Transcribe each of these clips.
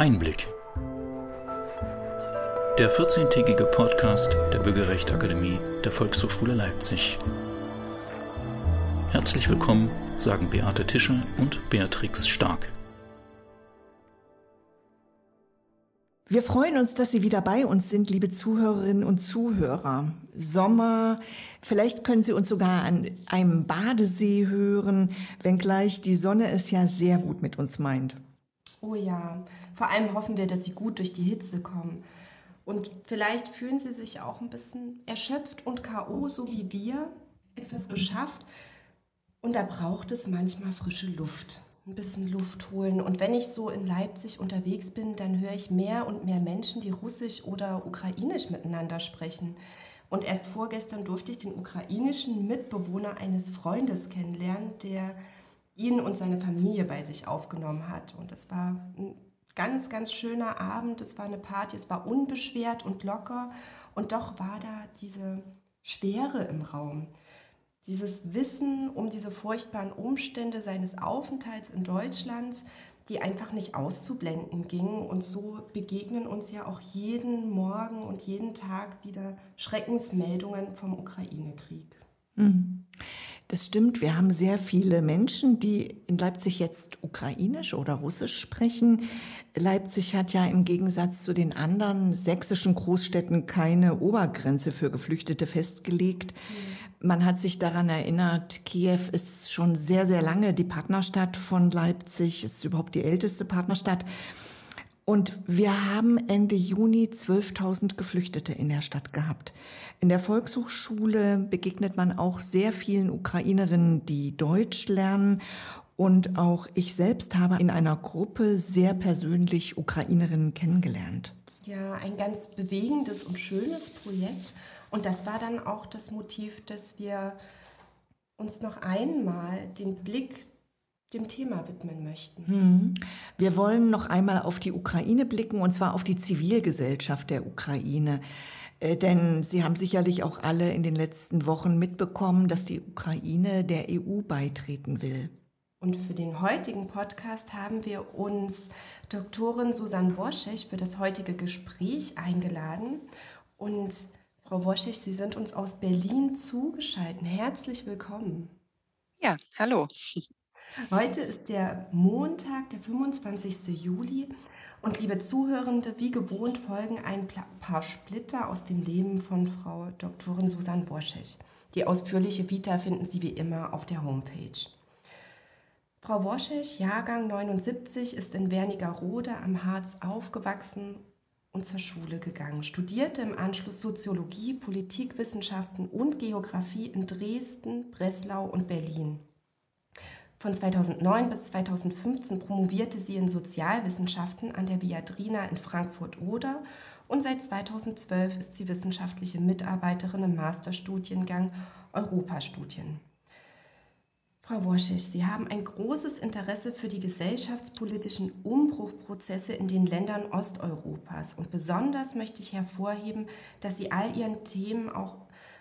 Einblick. Der 14-tägige Podcast der Bürgerrechtsakademie der Volkshochschule Leipzig. Herzlich willkommen, sagen Beate Tischer und Beatrix Stark. Wir freuen uns, dass Sie wieder bei uns sind, liebe Zuhörerinnen und Zuhörer. Sommer, vielleicht können Sie uns sogar an einem Badesee hören, wenngleich die Sonne es ja sehr gut mit uns meint. Oh ja, vor allem hoffen wir, dass Sie gut durch die Hitze kommen. Und vielleicht fühlen Sie sich auch ein bisschen erschöpft und KO, so wie wir, etwas geschafft. Und da braucht es manchmal frische Luft ein bisschen Luft holen. Und wenn ich so in Leipzig unterwegs bin, dann höre ich mehr und mehr Menschen, die Russisch oder Ukrainisch miteinander sprechen. Und erst vorgestern durfte ich den ukrainischen Mitbewohner eines Freundes kennenlernen, der ihn und seine Familie bei sich aufgenommen hat. Und es war ein ganz, ganz schöner Abend. Es war eine Party, es war unbeschwert und locker. Und doch war da diese Schwere im Raum dieses Wissen um diese furchtbaren Umstände seines Aufenthalts in Deutschland, die einfach nicht auszublenden gingen. Und so begegnen uns ja auch jeden Morgen und jeden Tag wieder Schreckensmeldungen vom Ukraine-Krieg. Mhm. Das stimmt. Wir haben sehr viele Menschen, die in Leipzig jetzt ukrainisch oder russisch sprechen. Leipzig hat ja im Gegensatz zu den anderen sächsischen Großstädten keine Obergrenze für Geflüchtete festgelegt. Mhm. Man hat sich daran erinnert, Kiew ist schon sehr, sehr lange die Partnerstadt von Leipzig, ist überhaupt die älteste Partnerstadt. Und wir haben Ende Juni 12.000 Geflüchtete in der Stadt gehabt. In der Volkshochschule begegnet man auch sehr vielen Ukrainerinnen, die Deutsch lernen. Und auch ich selbst habe in einer Gruppe sehr persönlich Ukrainerinnen kennengelernt. Ja, ein ganz bewegendes und schönes Projekt. Und das war dann auch das Motiv, dass wir uns noch einmal den Blick dem Thema widmen möchten. Hm. Wir wollen noch einmal auf die Ukraine blicken und zwar auf die Zivilgesellschaft der Ukraine. Äh, denn Sie haben sicherlich auch alle in den letzten Wochen mitbekommen, dass die Ukraine der EU beitreten will. Und für den heutigen Podcast haben wir uns Doktorin Susanne Worschech für das heutige Gespräch eingeladen. Und Frau Worschech, Sie sind uns aus Berlin zugeschaltet. Herzlich willkommen. Ja, hallo. Heute ist der Montag, der 25. Juli. Und liebe Zuhörende, wie gewohnt folgen ein paar Splitter aus dem Leben von Frau Doktorin Susanne Worschech. Die ausführliche Vita finden Sie wie immer auf der Homepage. Frau Worschech, Jahrgang 79, ist in Wernigerode am Harz aufgewachsen und zur Schule gegangen, studierte im Anschluss Soziologie, Politikwissenschaften und Geografie in Dresden, Breslau und Berlin. Von 2009 bis 2015 promovierte sie in Sozialwissenschaften an der Viadrina in Frankfurt-Oder und seit 2012 ist sie wissenschaftliche Mitarbeiterin im Masterstudiengang Europastudien. Frau Worschech, Sie haben ein großes Interesse für die gesellschaftspolitischen Umbruchprozesse in den Ländern Osteuropas. Und besonders möchte ich hervorheben, dass Sie all Ihren Themen auch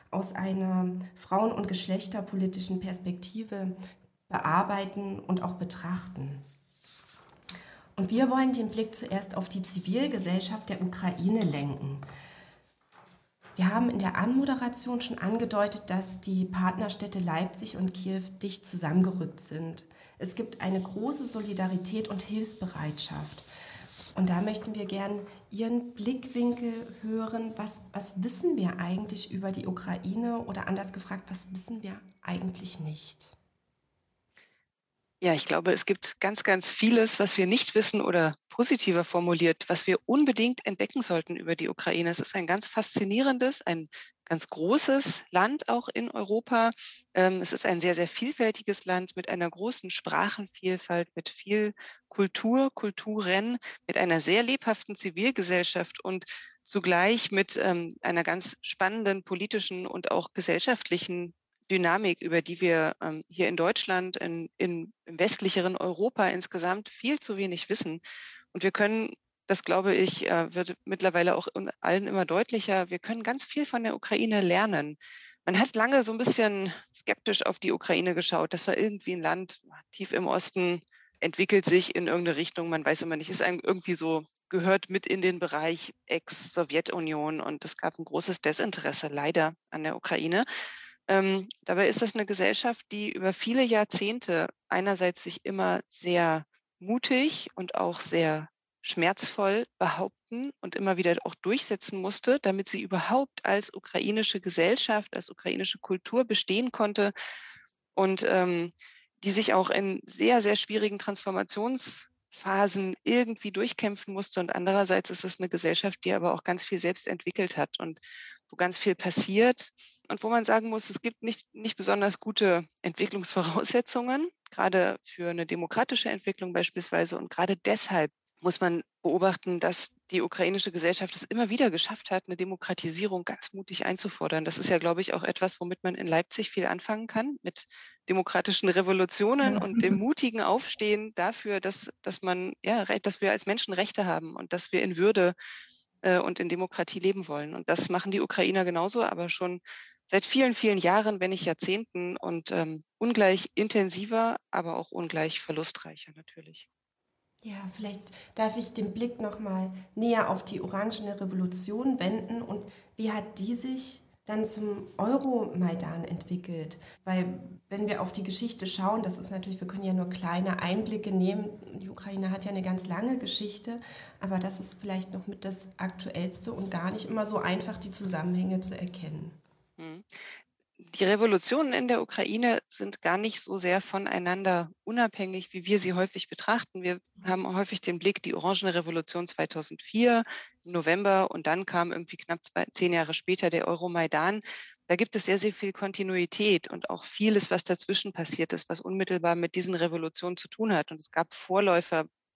aus einer frauen- und geschlechterpolitischen Perspektive bearbeiten und auch betrachten. Und wir wollen den Blick zuerst auf die Zivilgesellschaft der Ukraine lenken. Wir haben in der Anmoderation schon angedeutet, dass die Partnerstädte Leipzig und Kiew dicht zusammengerückt sind. Es gibt eine große Solidarität und Hilfsbereitschaft. Und da möchten wir gern Ihren Blickwinkel hören. Was, was wissen wir eigentlich über die Ukraine oder anders gefragt, was wissen wir eigentlich nicht? Ja, ich glaube, es gibt ganz, ganz vieles, was wir nicht wissen oder positiver formuliert, was wir unbedingt entdecken sollten über die Ukraine. Es ist ein ganz faszinierendes, ein ganz großes Land auch in Europa. Ähm, es ist ein sehr, sehr vielfältiges Land mit einer großen Sprachenvielfalt, mit viel Kultur, Kulturen, mit einer sehr lebhaften Zivilgesellschaft und zugleich mit ähm, einer ganz spannenden politischen und auch gesellschaftlichen Dynamik, über die wir ähm, hier in Deutschland, in, in, im westlicheren Europa insgesamt viel zu wenig wissen. Und wir können, das glaube ich, äh, wird mittlerweile auch allen immer deutlicher, wir können ganz viel von der Ukraine lernen. Man hat lange so ein bisschen skeptisch auf die Ukraine geschaut. Das war irgendwie ein Land tief im Osten, entwickelt sich in irgendeine Richtung, man weiß immer nicht, ist irgendwie so, gehört mit in den Bereich Ex-Sowjetunion und es gab ein großes Desinteresse leider an der Ukraine. Ähm, dabei ist das eine Gesellschaft, die über viele Jahrzehnte einerseits sich immer sehr mutig und auch sehr schmerzvoll behaupten und immer wieder auch durchsetzen musste, damit sie überhaupt als ukrainische Gesellschaft, als ukrainische Kultur bestehen konnte und ähm, die sich auch in sehr, sehr schwierigen Transformationsphasen irgendwie durchkämpfen musste. Und andererseits ist es eine Gesellschaft, die aber auch ganz viel selbst entwickelt hat und wo ganz viel passiert und wo man sagen muss, es gibt nicht, nicht besonders gute Entwicklungsvoraussetzungen, gerade für eine demokratische Entwicklung beispielsweise. Und gerade deshalb muss man beobachten, dass die ukrainische Gesellschaft es immer wieder geschafft hat, eine Demokratisierung ganz mutig einzufordern. Das ist ja, glaube ich, auch etwas, womit man in Leipzig viel anfangen kann, mit demokratischen Revolutionen ja. und dem mutigen Aufstehen dafür, dass, dass man, ja, dass wir als Menschen Rechte haben und dass wir in Würde äh, und in Demokratie leben wollen. Und das machen die Ukrainer genauso, aber schon seit vielen, vielen Jahren, wenn nicht Jahrzehnten und ähm, ungleich intensiver, aber auch ungleich verlustreicher natürlich. Ja, vielleicht darf ich den Blick noch mal näher auf die Orangene Revolution wenden und wie hat die sich dann zum Euromaidan entwickelt? Weil wenn wir auf die Geschichte schauen, das ist natürlich, wir können ja nur kleine Einblicke nehmen. Die Ukraine hat ja eine ganz lange Geschichte, aber das ist vielleicht noch mit das Aktuellste und gar nicht immer so einfach, die Zusammenhänge zu erkennen. Die Revolutionen in der Ukraine sind gar nicht so sehr voneinander unabhängig, wie wir sie häufig betrachten. Wir haben häufig den Blick, die Orangene Revolution 2004 im November und dann kam irgendwie knapp zwei, zehn Jahre später der Euromaidan. Da gibt es sehr, sehr viel Kontinuität und auch vieles, was dazwischen passiert ist, was unmittelbar mit diesen Revolutionen zu tun hat. Und es gab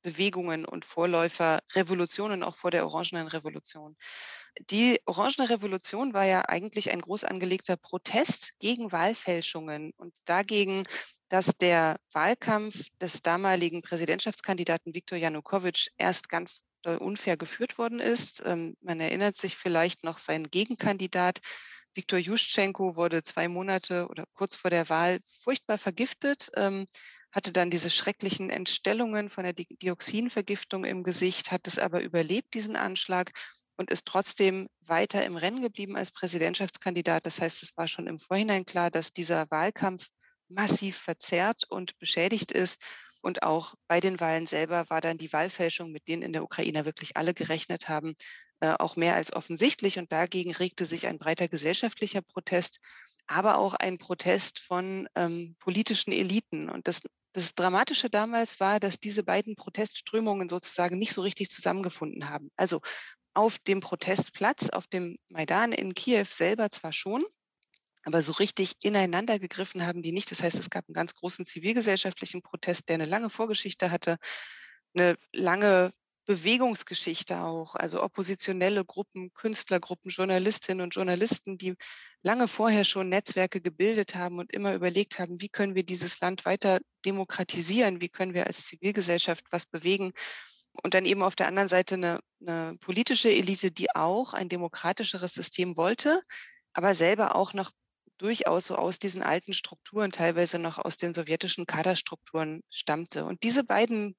Vorläuferbewegungen und Vorläuferrevolutionen auch vor der Orangenen Revolution. Die Orangene Revolution war ja eigentlich ein groß angelegter Protest gegen Wahlfälschungen und dagegen, dass der Wahlkampf des damaligen Präsidentschaftskandidaten Viktor Janukowitsch erst ganz unfair geführt worden ist. Ähm, man erinnert sich vielleicht noch, sein Gegenkandidat Viktor Juschenko wurde zwei Monate oder kurz vor der Wahl furchtbar vergiftet, ähm, hatte dann diese schrecklichen Entstellungen von der Dioxinvergiftung im Gesicht, hat es aber überlebt, diesen Anschlag und ist trotzdem weiter im Rennen geblieben als Präsidentschaftskandidat. Das heißt, es war schon im Vorhinein klar, dass dieser Wahlkampf massiv verzerrt und beschädigt ist. Und auch bei den Wahlen selber war dann die Wahlfälschung, mit denen in der Ukraine wirklich alle gerechnet haben, äh, auch mehr als offensichtlich. Und dagegen regte sich ein breiter gesellschaftlicher Protest, aber auch ein Protest von ähm, politischen Eliten. Und das, das Dramatische damals war, dass diese beiden Protestströmungen sozusagen nicht so richtig zusammengefunden haben. Also auf dem Protestplatz, auf dem Maidan in Kiew selber zwar schon, aber so richtig ineinander gegriffen haben die nicht. Das heißt, es gab einen ganz großen zivilgesellschaftlichen Protest, der eine lange Vorgeschichte hatte, eine lange Bewegungsgeschichte auch, also oppositionelle Gruppen, Künstlergruppen, Journalistinnen und Journalisten, die lange vorher schon Netzwerke gebildet haben und immer überlegt haben, wie können wir dieses Land weiter demokratisieren, wie können wir als Zivilgesellschaft was bewegen? Und dann eben auf der anderen Seite eine, eine politische Elite, die auch ein demokratischeres System wollte, aber selber auch noch durchaus so aus diesen alten Strukturen, teilweise noch aus den sowjetischen Kaderstrukturen stammte. Und diese beiden,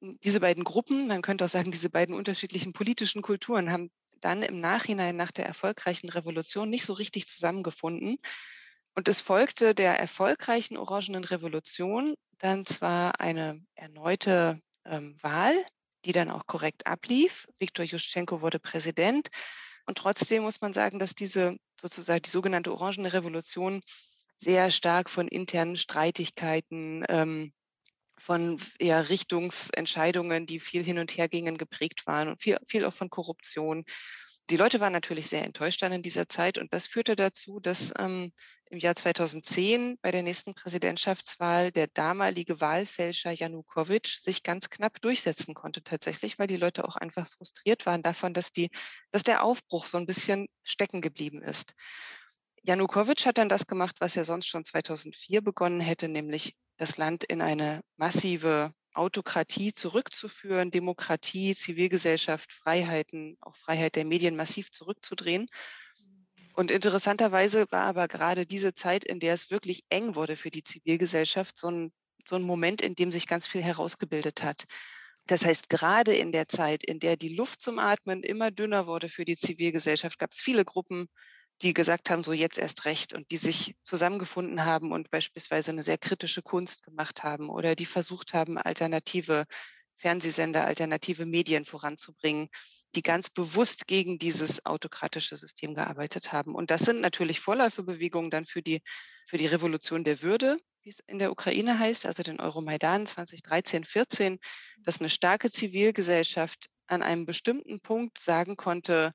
diese beiden Gruppen, man könnte auch sagen, diese beiden unterschiedlichen politischen Kulturen haben dann im Nachhinein nach der erfolgreichen Revolution nicht so richtig zusammengefunden. Und es folgte der erfolgreichen Orangenen Revolution dann zwar eine erneute ähm, Wahl, die dann auch korrekt ablief. Viktor Juschenko wurde Präsident. Und trotzdem muss man sagen, dass diese sozusagen die sogenannte Orangene Revolution sehr stark von internen Streitigkeiten, ähm, von ja, Richtungsentscheidungen, die viel hin und her gingen, geprägt waren und viel, viel auch von Korruption. Die Leute waren natürlich sehr enttäuscht dann in dieser Zeit und das führte dazu, dass ähm, im Jahr 2010 bei der nächsten Präsidentschaftswahl der damalige Wahlfälscher Janukowitsch sich ganz knapp durchsetzen konnte tatsächlich, weil die Leute auch einfach frustriert waren davon, dass, die, dass der Aufbruch so ein bisschen stecken geblieben ist. Janukowitsch hat dann das gemacht, was er sonst schon 2004 begonnen hätte, nämlich das Land in eine massive Autokratie zurückzuführen, Demokratie, Zivilgesellschaft, Freiheiten, auch Freiheit der Medien massiv zurückzudrehen. Und interessanterweise war aber gerade diese Zeit, in der es wirklich eng wurde für die Zivilgesellschaft, so ein so ein Moment, in dem sich ganz viel herausgebildet hat. Das heißt, gerade in der Zeit, in der die Luft zum Atmen immer dünner wurde für die Zivilgesellschaft, gab es viele Gruppen, die gesagt haben, so jetzt erst recht und die sich zusammengefunden haben und beispielsweise eine sehr kritische Kunst gemacht haben oder die versucht haben, alternative Fernsehsender, alternative Medien voranzubringen, die ganz bewusst gegen dieses autokratische System gearbeitet haben. Und das sind natürlich Vorläuferbewegungen dann für die, für die Revolution der Würde, wie es in der Ukraine heißt, also den Euromaidan 2013, 14, dass eine starke Zivilgesellschaft an einem bestimmten Punkt sagen konnte,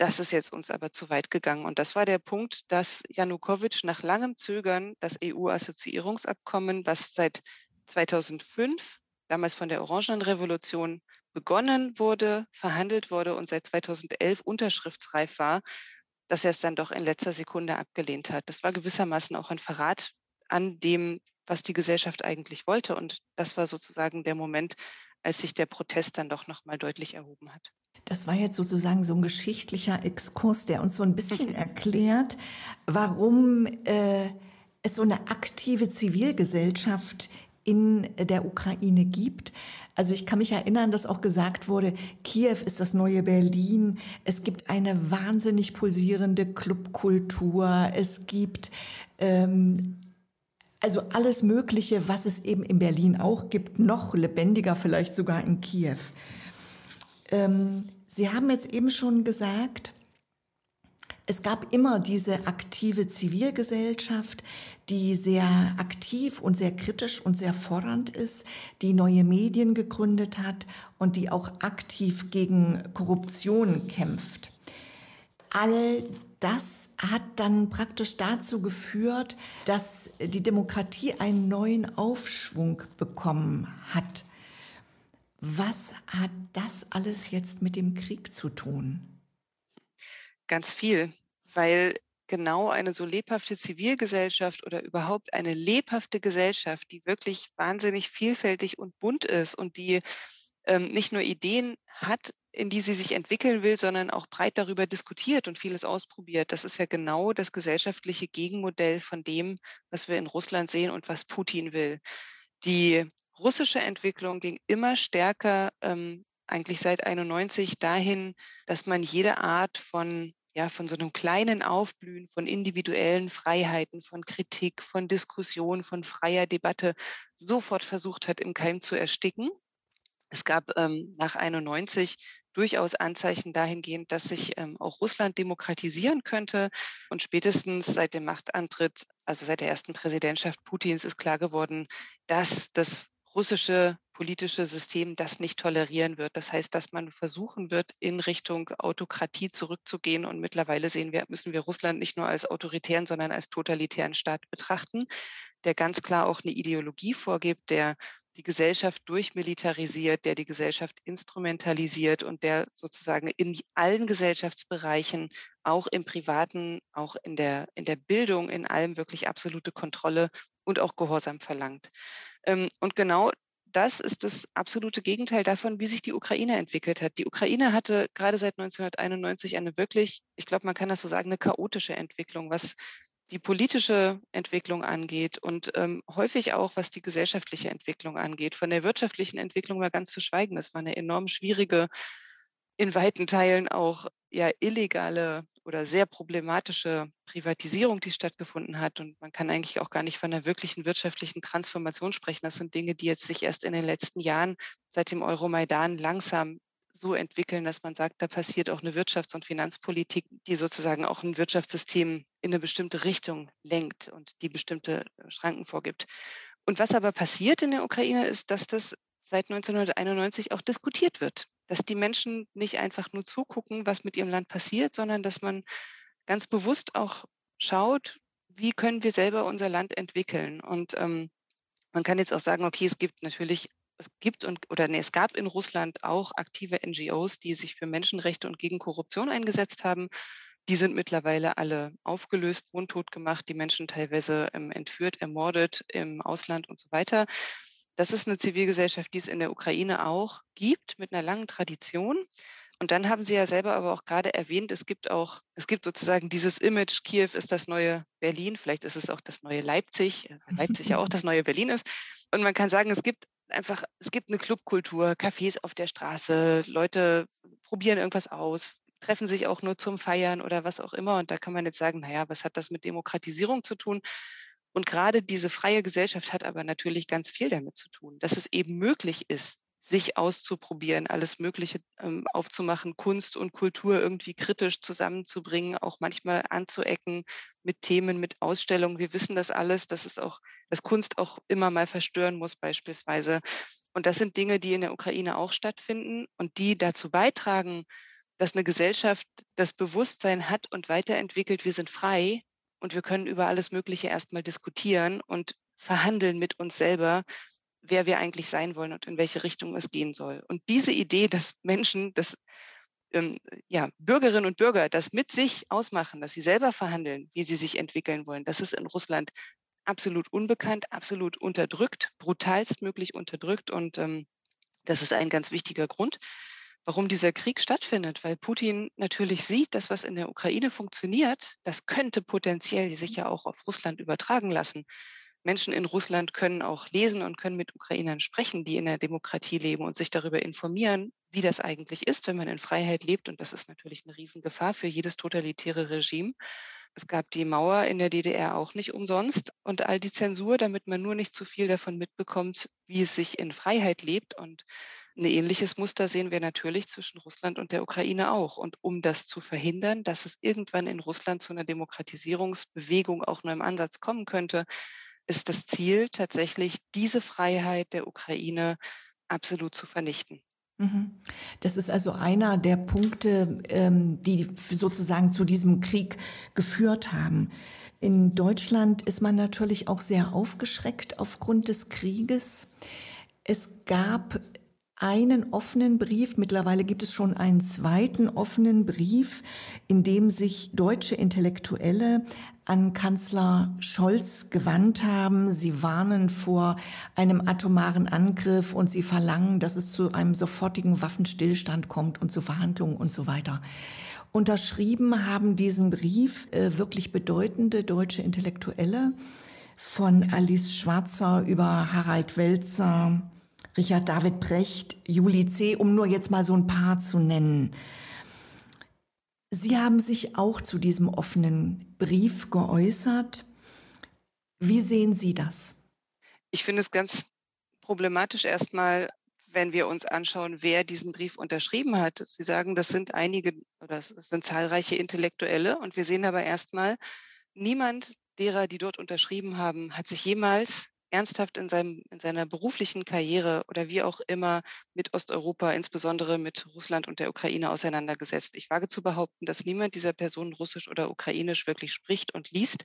das ist jetzt uns aber zu weit gegangen. Und das war der Punkt, dass Janukowitsch nach langem Zögern das EU-Assoziierungsabkommen, was seit 2005, damals von der Orangenrevolution, begonnen wurde, verhandelt wurde und seit 2011 unterschriftsreif war, dass er es dann doch in letzter Sekunde abgelehnt hat. Das war gewissermaßen auch ein Verrat an dem, was die Gesellschaft eigentlich wollte. Und das war sozusagen der Moment, als sich der Protest dann doch nochmal deutlich erhoben hat. Das war jetzt sozusagen so ein geschichtlicher Exkurs, der uns so ein bisschen erklärt, warum äh, es so eine aktive Zivilgesellschaft in der Ukraine gibt. Also ich kann mich erinnern, dass auch gesagt wurde, Kiew ist das neue Berlin. Es gibt eine wahnsinnig pulsierende Clubkultur. Es gibt ähm, also alles Mögliche, was es eben in Berlin auch gibt, noch lebendiger vielleicht sogar in Kiew. Ähm, Sie haben jetzt eben schon gesagt, es gab immer diese aktive Zivilgesellschaft, die sehr aktiv und sehr kritisch und sehr fordernd ist, die neue Medien gegründet hat und die auch aktiv gegen Korruption kämpft. All das hat dann praktisch dazu geführt, dass die Demokratie einen neuen Aufschwung bekommen hat. Was hat das alles jetzt mit dem Krieg zu tun? Ganz viel, weil genau eine so lebhafte Zivilgesellschaft oder überhaupt eine lebhafte Gesellschaft, die wirklich wahnsinnig vielfältig und bunt ist und die ähm, nicht nur Ideen hat, in die sie sich entwickeln will, sondern auch breit darüber diskutiert und vieles ausprobiert. Das ist ja genau das gesellschaftliche Gegenmodell von dem, was wir in Russland sehen und was Putin will. Die russische Entwicklung ging immer stärker, ähm, eigentlich seit 91, dahin, dass man jede Art von ja, von so einem kleinen Aufblühen von individuellen Freiheiten, von Kritik, von Diskussion, von freier Debatte sofort versucht hat, im Keim zu ersticken. Es gab ähm, nach 91 durchaus Anzeichen dahingehend, dass sich ähm, auch Russland demokratisieren könnte. Und spätestens seit dem Machtantritt, also seit der ersten Präsidentschaft Putins, ist klar geworden, dass das russische politische System das nicht tolerieren wird. Das heißt, dass man versuchen wird, in Richtung Autokratie zurückzugehen. Und mittlerweile sehen wir, müssen wir Russland nicht nur als autoritären, sondern als totalitären Staat betrachten, der ganz klar auch eine Ideologie vorgibt, der die Gesellschaft durchmilitarisiert, der die Gesellschaft instrumentalisiert und der sozusagen in allen Gesellschaftsbereichen, auch im Privaten, auch in der, in der Bildung, in allem wirklich absolute Kontrolle und auch Gehorsam verlangt. Ähm, und genau das ist das absolute Gegenteil davon, wie sich die Ukraine entwickelt hat. Die Ukraine hatte gerade seit 1991 eine wirklich, ich glaube, man kann das so sagen, eine chaotische Entwicklung, was die politische Entwicklung angeht und ähm, häufig auch, was die gesellschaftliche Entwicklung angeht. Von der wirtschaftlichen Entwicklung mal ganz zu schweigen. Das war eine enorm schwierige, in weiten Teilen auch ja illegale oder sehr problematische Privatisierung, die stattgefunden hat. Und man kann eigentlich auch gar nicht von einer wirklichen wirtschaftlichen Transformation sprechen. Das sind Dinge, die jetzt sich erst in den letzten Jahren seit dem Euromaidan langsam so entwickeln, dass man sagt, da passiert auch eine Wirtschafts- und Finanzpolitik, die sozusagen auch ein Wirtschaftssystem in eine bestimmte Richtung lenkt und die bestimmte äh, Schranken vorgibt. Und was aber passiert in der Ukraine ist, dass das seit 1991 auch diskutiert wird dass die Menschen nicht einfach nur zugucken, was mit ihrem Land passiert, sondern dass man ganz bewusst auch schaut, wie können wir selber unser Land entwickeln. Und ähm, man kann jetzt auch sagen, okay, es gibt natürlich, es gibt und oder nee, es gab in Russland auch aktive NGOs, die sich für Menschenrechte und gegen Korruption eingesetzt haben. Die sind mittlerweile alle aufgelöst, mundtot gemacht, die Menschen teilweise ähm, entführt, ermordet im Ausland und so weiter. Das ist eine Zivilgesellschaft, die es in der Ukraine auch gibt, mit einer langen Tradition. Und dann haben Sie ja selber aber auch gerade erwähnt, es gibt auch, es gibt sozusagen dieses Image, Kiew ist das neue Berlin, vielleicht ist es auch das neue Leipzig, äh, Leipzig ja auch das neue Berlin ist. und man kann sagen, es gibt einfach, es gibt eine Clubkultur, Cafés auf der Straße, Leute probieren irgendwas aus, treffen sich auch nur zum Feiern oder was auch immer. Und da kann man jetzt sagen, naja, was hat das mit Demokratisierung zu tun? Und gerade diese freie Gesellschaft hat aber natürlich ganz viel damit zu tun, dass es eben möglich ist, sich auszuprobieren, alles Mögliche ähm, aufzumachen, Kunst und Kultur irgendwie kritisch zusammenzubringen, auch manchmal anzuecken mit Themen, mit Ausstellungen. Wir wissen das alles, dass es auch, dass Kunst auch immer mal verstören muss, beispielsweise. Und das sind Dinge, die in der Ukraine auch stattfinden und die dazu beitragen, dass eine Gesellschaft das Bewusstsein hat und weiterentwickelt, wir sind frei und wir können über alles Mögliche erstmal diskutieren und verhandeln mit uns selber, wer wir eigentlich sein wollen und in welche Richtung es gehen soll. Und diese Idee, dass Menschen, dass ähm, ja, Bürgerinnen und Bürger das mit sich ausmachen, dass sie selber verhandeln, wie sie sich entwickeln wollen, das ist in Russland absolut unbekannt, absolut unterdrückt, brutalstmöglich unterdrückt. Und ähm, das ist ein ganz wichtiger Grund, warum dieser Krieg stattfindet, weil Putin natürlich sieht, dass was in der Ukraine funktioniert, das könnte potenziell sich ja auch auf Russland übertragen lassen. Menschen in Russland können auch lesen und können mit Ukrainern sprechen, die in der Demokratie leben und sich darüber informieren, wie das eigentlich ist, wenn man in Freiheit lebt. Und das ist natürlich eine Riesengefahr für jedes totalitäre Regime. Es gab die Mauer in der DDR auch nicht umsonst und all die Zensur, damit man nur nicht zu viel davon mitbekommt, wie es sich in Freiheit lebt. Und ein ähnliches Muster sehen wir natürlich zwischen Russland und der Ukraine auch. Und um das zu verhindern, dass es irgendwann in Russland zu einer Demokratisierungsbewegung auch nur im Ansatz kommen könnte, ist das Ziel tatsächlich, diese Freiheit der Ukraine absolut zu vernichten. Mhm. Das ist also einer der Punkte, ähm, die sozusagen zu diesem Krieg geführt haben. In Deutschland ist man natürlich auch sehr aufgeschreckt aufgrund des Krieges. Es gab einen offenen Brief, mittlerweile gibt es schon einen zweiten offenen Brief, in dem sich deutsche Intellektuelle an Kanzler Scholz gewandt haben. Sie warnen vor einem atomaren Angriff und sie verlangen, dass es zu einem sofortigen Waffenstillstand kommt und zu Verhandlungen und so weiter. Unterschrieben haben diesen Brief äh, wirklich bedeutende deutsche Intellektuelle von Alice Schwarzer über Harald Welzer, Richard David Brecht, Juli C., um nur jetzt mal so ein paar zu nennen. Sie haben sich auch zu diesem offenen Brief geäußert. Wie sehen Sie das? Ich finde es ganz problematisch erstmal, wenn wir uns anschauen, wer diesen Brief unterschrieben hat. Sie sagen, das sind einige oder es sind zahlreiche Intellektuelle und wir sehen aber erstmal, niemand derer, die dort unterschrieben haben, hat sich jemals ernsthaft in, seinem, in seiner beruflichen Karriere oder wie auch immer mit Osteuropa, insbesondere mit Russland und der Ukraine auseinandergesetzt. Ich wage zu behaupten, dass niemand dieser Personen Russisch oder Ukrainisch wirklich spricht und liest.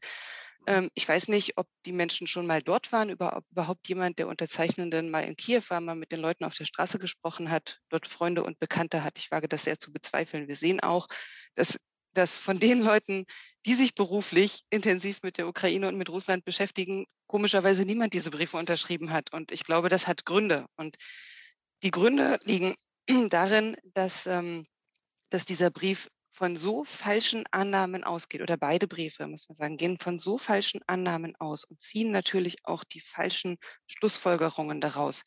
Ähm, ich weiß nicht, ob die Menschen schon mal dort waren, überhaupt jemand der Unterzeichnenden mal in Kiew war, mal mit den Leuten auf der Straße gesprochen hat, dort Freunde und Bekannte hat. Ich wage das sehr zu bezweifeln. Wir sehen auch, dass dass von den Leuten, die sich beruflich intensiv mit der Ukraine und mit Russland beschäftigen, komischerweise niemand diese Briefe unterschrieben hat. Und ich glaube, das hat Gründe. Und die Gründe liegen darin, dass, ähm, dass dieser Brief von so falschen Annahmen ausgeht, oder beide Briefe, muss man sagen, gehen von so falschen Annahmen aus und ziehen natürlich auch die falschen Schlussfolgerungen daraus,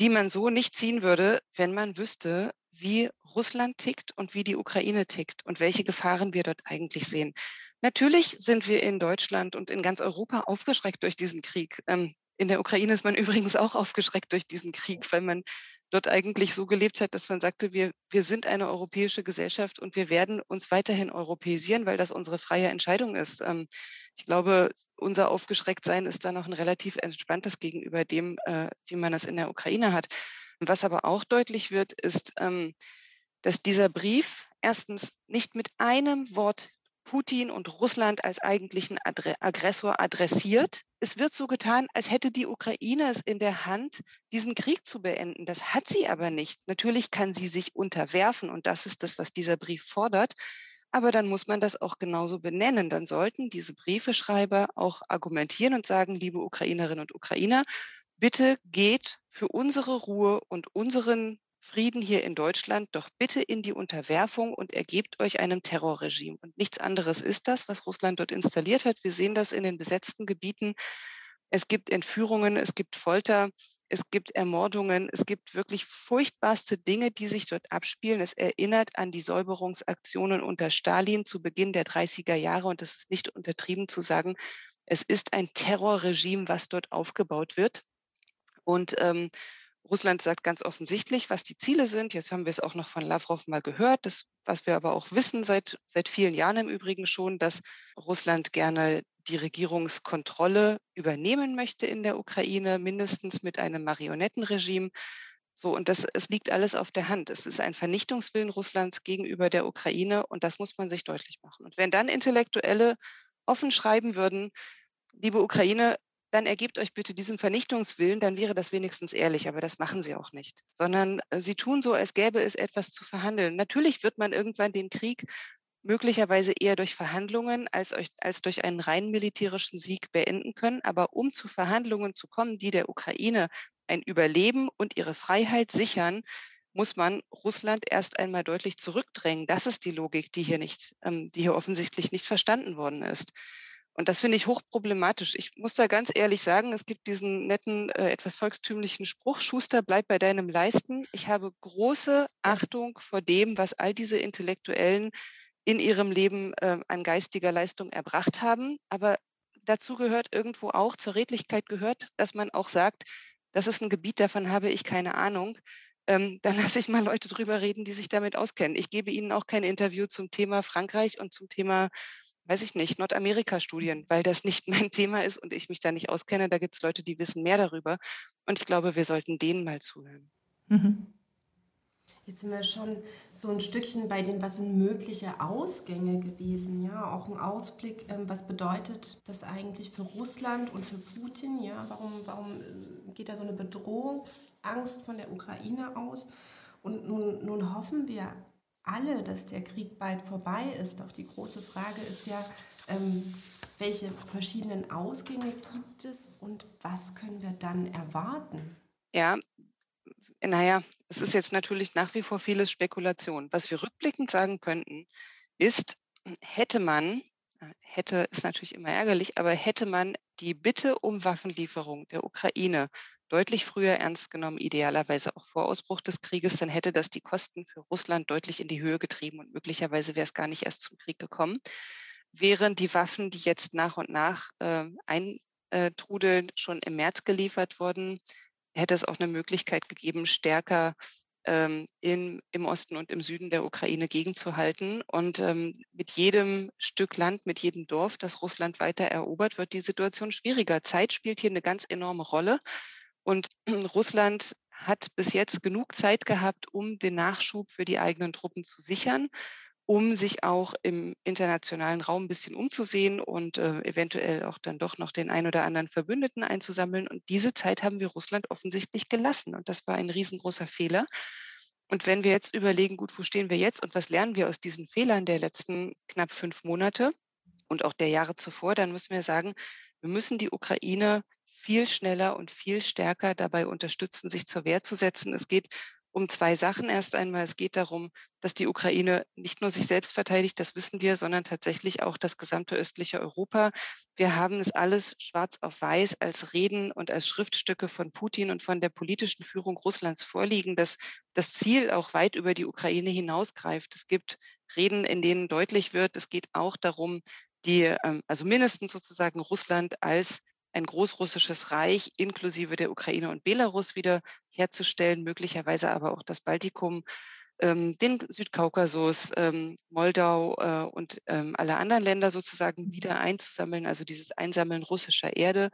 die man so nicht ziehen würde, wenn man wüsste, wie Russland tickt und wie die Ukraine tickt und welche Gefahren wir dort eigentlich sehen. Natürlich sind wir in Deutschland und in ganz Europa aufgeschreckt durch diesen Krieg. Ähm, in der Ukraine ist man übrigens auch aufgeschreckt durch diesen Krieg, weil man dort eigentlich so gelebt hat, dass man sagte, wir, wir sind eine europäische Gesellschaft und wir werden uns weiterhin europäisieren, weil das unsere freie Entscheidung ist. Ähm, ich glaube, unser Aufgeschrecktsein ist da noch ein relativ entspanntes gegenüber dem, äh, wie man es in der Ukraine hat. Was aber auch deutlich wird, ist, ähm, dass dieser Brief erstens nicht mit einem Wort Putin und Russland als eigentlichen Aggressor adressiert. Es wird so getan, als hätte die Ukraine es in der Hand, diesen Krieg zu beenden. Das hat sie aber nicht. Natürlich kann sie sich unterwerfen und das ist das, was dieser Brief fordert. Aber dann muss man das auch genauso benennen. Dann sollten diese Briefeschreiber auch argumentieren und sagen, liebe Ukrainerinnen und Ukrainer, bitte geht für unsere Ruhe und unseren Frieden hier in Deutschland doch bitte in die Unterwerfung und ergebt euch einem Terrorregime. Und nichts anderes ist das, was Russland dort installiert hat. Wir sehen das in den besetzten Gebieten. Es gibt Entführungen, es gibt Folter, es gibt Ermordungen, es gibt wirklich furchtbarste Dinge, die sich dort abspielen. Es erinnert an die Säuberungsaktionen unter Stalin zu Beginn der 30er Jahre und es ist nicht untertrieben zu sagen, es ist ein Terrorregime, was dort aufgebaut wird. Und ähm, Russland sagt ganz offensichtlich, was die Ziele sind. Jetzt haben wir es auch noch von Lavrov mal gehört, das, was wir aber auch wissen seit, seit vielen Jahren im Übrigen schon, dass Russland gerne die Regierungskontrolle übernehmen möchte in der Ukraine, mindestens mit einem Marionettenregime. So, und das, es liegt alles auf der Hand. Es ist ein Vernichtungswillen Russlands gegenüber der Ukraine und das muss man sich deutlich machen. Und wenn dann Intellektuelle offen schreiben würden, liebe Ukraine, dann ergebt euch bitte diesen Vernichtungswillen, dann wäre das wenigstens ehrlich, aber das machen sie auch nicht, sondern äh, sie tun so, als gäbe es etwas zu verhandeln. Natürlich wird man irgendwann den Krieg möglicherweise eher durch Verhandlungen als, als durch einen rein militärischen Sieg beenden können. Aber um zu Verhandlungen zu kommen, die der Ukraine ein Überleben und ihre Freiheit sichern, muss man Russland erst einmal deutlich zurückdrängen. Das ist die Logik, die hier nicht, ähm, die hier offensichtlich nicht verstanden worden ist. Und das finde ich hochproblematisch. Ich muss da ganz ehrlich sagen, es gibt diesen netten, äh, etwas volkstümlichen Spruch, Schuster, bleib bei deinem Leisten. Ich habe große Achtung vor dem, was all diese Intellektuellen in ihrem Leben äh, an geistiger Leistung erbracht haben. Aber dazu gehört irgendwo auch, zur Redlichkeit gehört, dass man auch sagt, das ist ein Gebiet, davon habe ich keine Ahnung. Ähm, dann lasse ich mal Leute drüber reden, die sich damit auskennen. Ich gebe Ihnen auch kein Interview zum Thema Frankreich und zum Thema weiß ich nicht, Nordamerika-Studien, weil das nicht mein Thema ist und ich mich da nicht auskenne. Da gibt es Leute, die wissen mehr darüber. Und ich glaube, wir sollten denen mal zuhören. Mhm. Jetzt sind wir schon so ein Stückchen bei dem, was sind mögliche Ausgänge gewesen, ja, auch ein Ausblick, ähm, was bedeutet das eigentlich für Russland und für Putin, ja, warum, warum äh, geht da so eine Bedrohungsangst von der Ukraine aus? Und nun, nun hoffen wir alle, dass der Krieg bald vorbei ist. Doch die große Frage ist ja, ähm, welche verschiedenen Ausgänge gibt es und was können wir dann erwarten? Ja, naja, es ist jetzt natürlich nach wie vor vieles Spekulation. Was wir rückblickend sagen könnten, ist, hätte man, hätte ist natürlich immer ärgerlich, aber hätte man die Bitte um Waffenlieferung der Ukraine deutlich früher ernst genommen, idealerweise auch vor Ausbruch des Krieges, dann hätte das die Kosten für Russland deutlich in die Höhe getrieben und möglicherweise wäre es gar nicht erst zum Krieg gekommen. Wären die Waffen, die jetzt nach und nach äh, eintrudeln, schon im März geliefert worden, hätte es auch eine Möglichkeit gegeben, stärker ähm, in, im Osten und im Süden der Ukraine gegenzuhalten. Und ähm, mit jedem Stück Land, mit jedem Dorf, das Russland weiter erobert, wird die Situation schwieriger. Zeit spielt hier eine ganz enorme Rolle. Und Russland hat bis jetzt genug Zeit gehabt, um den Nachschub für die eigenen Truppen zu sichern, um sich auch im internationalen Raum ein bisschen umzusehen und äh, eventuell auch dann doch noch den ein oder anderen Verbündeten einzusammeln. Und diese Zeit haben wir Russland offensichtlich gelassen. Und das war ein riesengroßer Fehler. Und wenn wir jetzt überlegen, gut, wo stehen wir jetzt und was lernen wir aus diesen Fehlern der letzten knapp fünf Monate und auch der Jahre zuvor, dann müssen wir sagen, wir müssen die Ukraine viel schneller und viel stärker dabei unterstützen, sich zur Wehr zu setzen. Es geht um zwei Sachen. Erst einmal, es geht darum, dass die Ukraine nicht nur sich selbst verteidigt, das wissen wir, sondern tatsächlich auch das gesamte östliche Europa. Wir haben es alles schwarz auf weiß als Reden und als Schriftstücke von Putin und von der politischen Führung Russlands vorliegen, dass das Ziel auch weit über die Ukraine hinausgreift. Es gibt Reden, in denen deutlich wird, es geht auch darum, die, ähm, also mindestens sozusagen Russland als ein großrussisches Reich inklusive der Ukraine und Belarus wieder herzustellen, möglicherweise aber auch das Baltikum, ähm, den Südkaukasus, ähm, Moldau äh, und ähm, alle anderen Länder sozusagen wieder einzusammeln. Also dieses Einsammeln russischer Erde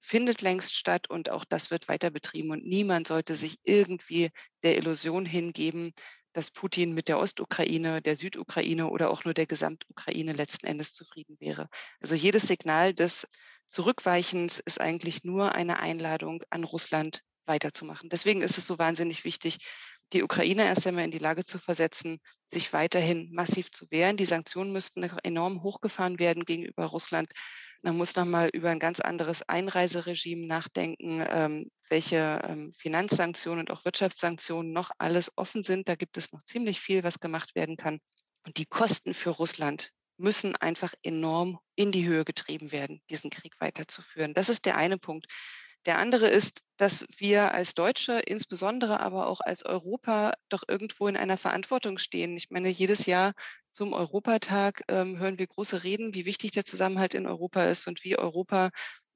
findet längst statt und auch das wird weiter betrieben. Und niemand sollte sich irgendwie der Illusion hingeben, dass Putin mit der Ostukraine, der Südukraine oder auch nur der Gesamtukraine letzten Endes zufrieden wäre. Also jedes Signal des Zurückweichens ist eigentlich nur eine Einladung an Russland weiterzumachen. Deswegen ist es so wahnsinnig wichtig, die Ukraine erst einmal in die Lage zu versetzen, sich weiterhin massiv zu wehren. Die Sanktionen müssten enorm hochgefahren werden gegenüber Russland. Man muss nochmal über ein ganz anderes Einreiseregime nachdenken, ähm, welche ähm, Finanzsanktionen und auch Wirtschaftssanktionen noch alles offen sind. Da gibt es noch ziemlich viel, was gemacht werden kann. Und die Kosten für Russland müssen einfach enorm in die Höhe getrieben werden, diesen Krieg weiterzuführen. Das ist der eine Punkt. Der andere ist, dass wir als Deutsche, insbesondere aber auch als Europa, doch irgendwo in einer Verantwortung stehen. Ich meine, jedes Jahr zum Europatag ähm, hören wir große Reden, wie wichtig der Zusammenhalt in Europa ist und wie Europa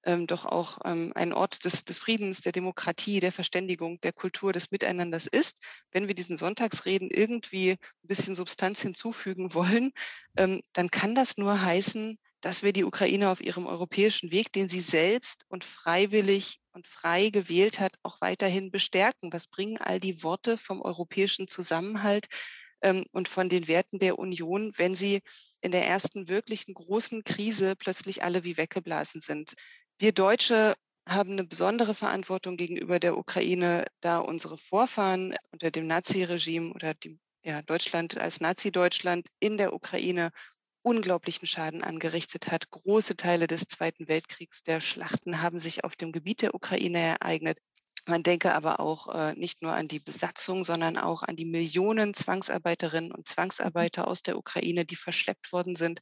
ähm, doch auch ähm, ein Ort des, des, Friedens, der Demokratie, der Verständigung, der Kultur, des Miteinanders ist. Wenn wir diesen Sonntagsreden irgendwie ein bisschen Substanz hinzufügen wollen, ähm, dann kann das nur heißen, dass wir die Ukraine auf ihrem europäischen Weg, den sie selbst und freiwillig und frei gewählt hat, auch weiterhin bestärken. Was bringen all die Worte vom europäischen Zusammenhalt ähm, und von den Werten der Union, wenn sie in der ersten wirklichen großen Krise plötzlich alle wie weggeblasen sind? Wir Deutsche haben eine besondere Verantwortung gegenüber der Ukraine, da unsere Vorfahren unter dem Naziregime oder dem, ja, Deutschland als Nazi-Deutschland in der Ukraine unglaublichen Schaden angerichtet hat. Große Teile des Zweiten Weltkriegs der Schlachten haben sich auf dem Gebiet der Ukraine ereignet. Man denke aber auch äh, nicht nur an die Besatzung, sondern auch an die Millionen Zwangsarbeiterinnen und Zwangsarbeiter aus der Ukraine, die verschleppt worden sind,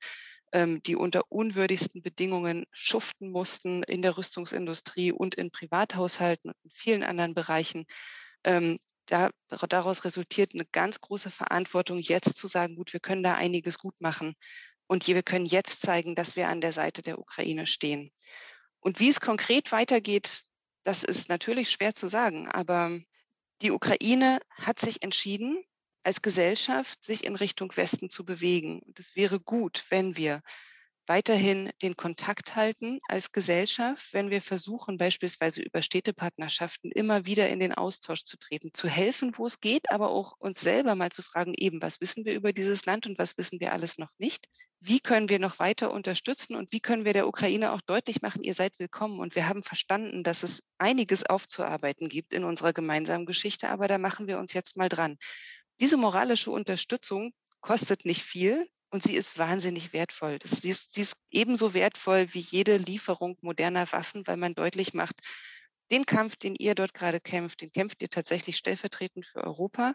ähm, die unter unwürdigsten Bedingungen schuften mussten in der Rüstungsindustrie und in Privathaushalten und in vielen anderen Bereichen. Ähm, da, daraus resultiert eine ganz große Verantwortung, jetzt zu sagen, gut, wir können da einiges gut machen. Und wir können jetzt zeigen, dass wir an der Seite der Ukraine stehen. Und wie es konkret weitergeht, das ist natürlich schwer zu sagen. Aber die Ukraine hat sich entschieden, als Gesellschaft sich in Richtung Westen zu bewegen. Und es wäre gut, wenn wir weiterhin den Kontakt halten als Gesellschaft, wenn wir versuchen, beispielsweise über Städtepartnerschaften immer wieder in den Austausch zu treten, zu helfen, wo es geht, aber auch uns selber mal zu fragen, eben, was wissen wir über dieses Land und was wissen wir alles noch nicht? Wie können wir noch weiter unterstützen und wie können wir der Ukraine auch deutlich machen, ihr seid willkommen und wir haben verstanden, dass es einiges aufzuarbeiten gibt in unserer gemeinsamen Geschichte, aber da machen wir uns jetzt mal dran. Diese moralische Unterstützung kostet nicht viel, und sie ist wahnsinnig wertvoll. Sie, ist, sie ist ebenso wertvoll wie jede Lieferung moderner Waffen, weil man deutlich macht, den Kampf, den ihr dort gerade kämpft, den kämpft ihr tatsächlich stellvertretend für Europa.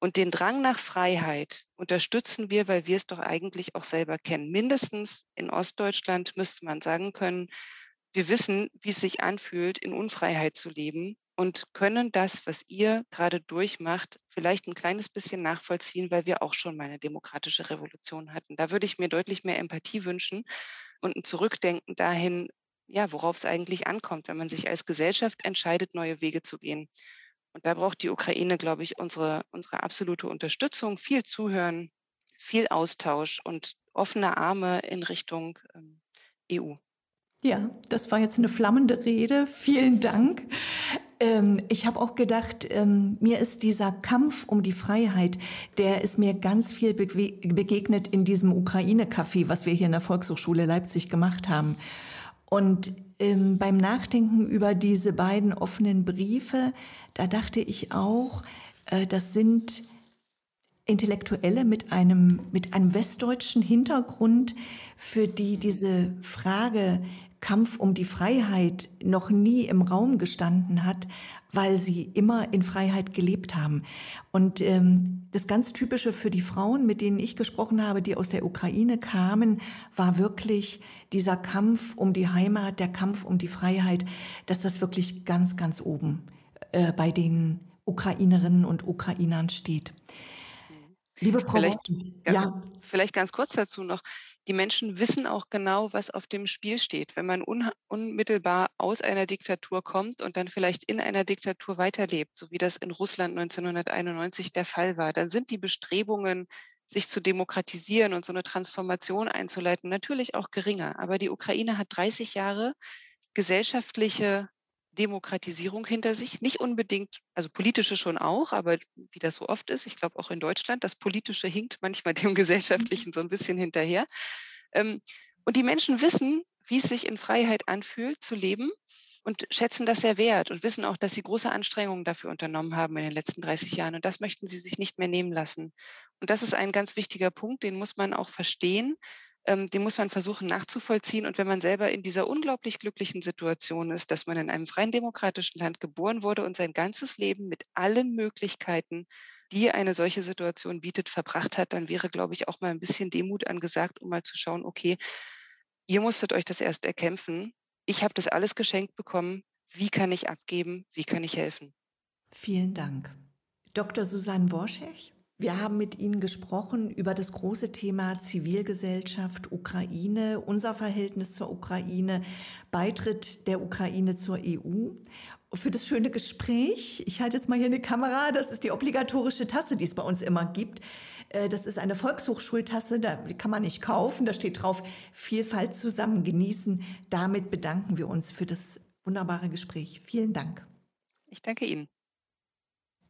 Und den Drang nach Freiheit unterstützen wir, weil wir es doch eigentlich auch selber kennen. Mindestens in Ostdeutschland müsste man sagen können, wir wissen, wie es sich anfühlt, in Unfreiheit zu leben und können das, was ihr gerade durchmacht, vielleicht ein kleines bisschen nachvollziehen, weil wir auch schon mal eine demokratische Revolution hatten. Da würde ich mir deutlich mehr Empathie wünschen und ein Zurückdenken dahin, ja, worauf es eigentlich ankommt, wenn man sich als Gesellschaft entscheidet, neue Wege zu gehen. Und da braucht die Ukraine, glaube ich, unsere, unsere absolute Unterstützung, viel Zuhören, viel Austausch und offene Arme in Richtung ähm, EU. Ja, das war jetzt eine flammende Rede. Vielen Dank. Ähm, ich habe auch gedacht, ähm, mir ist dieser Kampf um die Freiheit, der ist mir ganz viel begegnet in diesem Ukraine-Café, was wir hier in der Volkshochschule Leipzig gemacht haben. Und ähm, beim Nachdenken über diese beiden offenen Briefe, da dachte ich auch, äh, das sind Intellektuelle mit einem, mit einem westdeutschen Hintergrund, für die diese Frage Kampf um die Freiheit noch nie im Raum gestanden hat, weil sie immer in Freiheit gelebt haben. Und ähm, das ganz Typische für die Frauen, mit denen ich gesprochen habe, die aus der Ukraine kamen, war wirklich dieser Kampf um die Heimat, der Kampf um die Freiheit, dass das wirklich ganz, ganz oben äh, bei den Ukrainerinnen und Ukrainern steht. Liebe Frau, vielleicht, ja. vielleicht ganz kurz dazu noch die Menschen wissen auch genau, was auf dem Spiel steht. Wenn man un unmittelbar aus einer Diktatur kommt und dann vielleicht in einer Diktatur weiterlebt, so wie das in Russland 1991 der Fall war, dann sind die Bestrebungen, sich zu demokratisieren und so eine Transformation einzuleiten, natürlich auch geringer. Aber die Ukraine hat 30 Jahre gesellschaftliche Demokratisierung hinter sich. Nicht unbedingt, also politische schon auch, aber wie das so oft ist, ich glaube auch in Deutschland, das Politische hinkt manchmal dem Gesellschaftlichen so ein bisschen hinterher. Ähm, und die Menschen wissen, wie es sich in Freiheit anfühlt, zu leben und schätzen das sehr wert und wissen auch, dass sie große Anstrengungen dafür unternommen haben in den letzten 30 Jahren. Und das möchten sie sich nicht mehr nehmen lassen. Und das ist ein ganz wichtiger Punkt, den muss man auch verstehen ähm, den muss man versuchen nachzuvollziehen. Und wenn man selber in dieser unglaublich glücklichen Situation ist, dass man in einem freien demokratischen Land geboren wurde und sein ganzes Leben mit allen Möglichkeiten, die eine solche Situation bietet, verbracht hat, dann wäre, glaube ich, auch mal ein bisschen Demut angesagt, um mal zu schauen, okay, ihr musstet euch das erst erkämpfen. Ich habe das alles geschenkt bekommen. Wie kann ich abgeben? Wie kann ich helfen? Vielen Dank. Dr. Susanne Worschech, wir haben mit Ihnen gesprochen über das große Thema Zivilgesellschaft, Ukraine, unser Verhältnis zur Ukraine, Beitritt der Ukraine zur EU. Für das schöne Gespräch, ich halte jetzt mal hier eine Kamera, das ist die obligatorische Tasse, die es bei uns immer gibt. Äh, das ist eine Volkshochschultasse, da kann man nicht kaufen, da steht drauf Vielfalt zusammen genießen. Damit bedanken wir uns für das wunderbare Gespräch. Vielen Dank. Ich danke Ihnen.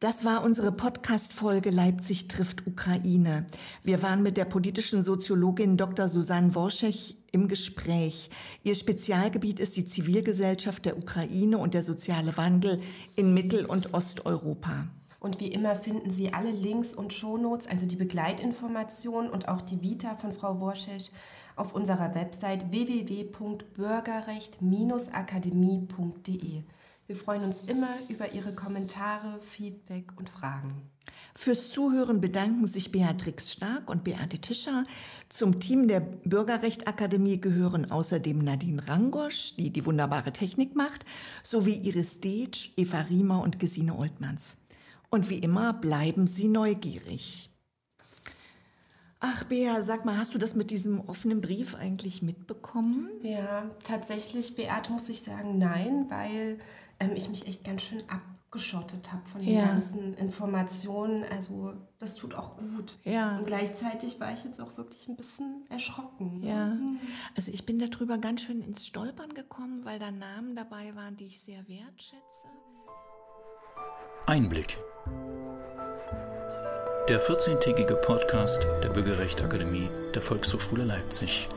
Das war unsere Podcast-Folge Leipzig trifft Ukraine. Wir waren mit der politischen Soziologin Dr. Susanne Worschech im Gespräch. Ihr Spezialgebiet ist die Zivilgesellschaft der Ukraine und der soziale Wandel in Mittel- und Osteuropa. Und wie immer finden Sie alle Links und Shownotes, also die Begleitinformationen und auch die Vita von Frau Worschech auf unserer Website www.bürgerrecht-akademie.de. Wir freuen uns immer über Ihre Kommentare, Feedback und Fragen. Fürs Zuhören bedanken sich Beatrix Stark und Beate Tischer. Zum Team der Bürgerrechtakademie gehören außerdem Nadine Rangosch, die die wunderbare Technik macht, sowie Iris Deetsch, Eva Riemer und Gesine Oltmanns. Und wie immer bleiben Sie neugierig. Ach, Bea, sag mal, hast du das mit diesem offenen Brief eigentlich mitbekommen? Ja, tatsächlich, Beate, muss ich sagen, nein, weil ähm, ich mich echt ganz schön abgeschottet habe von den ja. ganzen Informationen. Also das tut auch gut. Ja. Und gleichzeitig war ich jetzt auch wirklich ein bisschen erschrocken. Ne? Ja. Mhm. Also ich bin darüber ganz schön ins Stolpern gekommen, weil da Namen dabei waren, die ich sehr wertschätze. Einblick. Der 14-tägige Podcast der Bürgerrechtsakademie der Volkshochschule Leipzig.